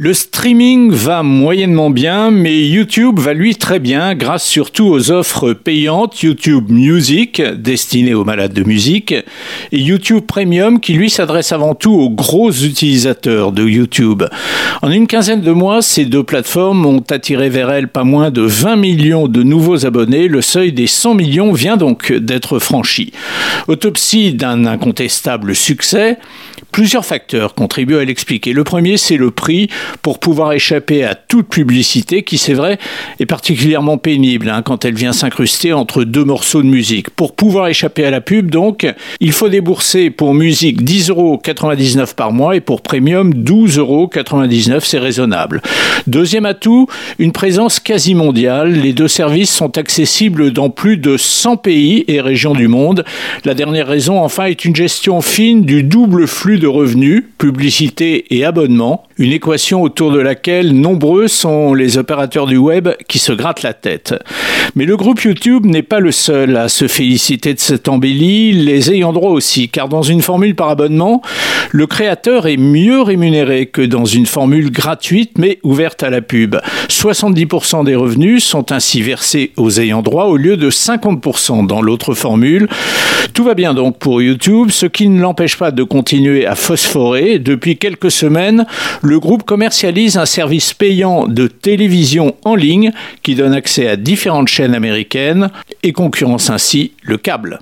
Le streaming va moyennement bien, mais YouTube va lui très bien grâce surtout aux offres payantes YouTube Music, destinées aux malades de musique, et YouTube Premium qui lui s'adresse avant tout aux gros utilisateurs de YouTube. En une quinzaine de mois, ces deux plateformes ont attiré vers elles pas moins de 20 millions de nouveaux abonnés. Le seuil des 100 millions vient donc d'être franchi. Autopsie d'un incontestable succès, plusieurs facteurs contribuent à l'expliquer. Le premier, c'est le prix pour pouvoir échapper à toute publicité qui, c'est vrai, est particulièrement pénible hein, quand elle vient s'incruster entre deux morceaux de musique. Pour pouvoir échapper à la pub, donc, il faut débourser pour musique 10,99 euros par mois et pour premium 12,99 euros. C'est raisonnable. Deuxième atout, une présence quasi mondiale. Les deux services sont accessibles dans plus de 100 pays et régions du monde. La dernière raison, enfin, est une gestion fine du double flux de revenus, publicité et abonnement, une équation autour de laquelle nombreux sont les opérateurs du web qui se grattent la tête. Mais le groupe YouTube n'est pas le seul à se féliciter de cette embellie, les ayant droit aussi, car dans une formule par abonnement, le créateur est mieux rémunéré que dans une formule gratuite mais ouverte à la pub. 70% des revenus sont ainsi versés aux ayants droit au lieu de 50% dans l'autre formule. Tout va bien donc pour YouTube, ce qui ne l'empêche pas de continuer à phosphorer. Depuis quelques semaines, le groupe commercialise un service payant de télévision en ligne qui donne accès à différentes chaînes américaines et concurrence ainsi le câble.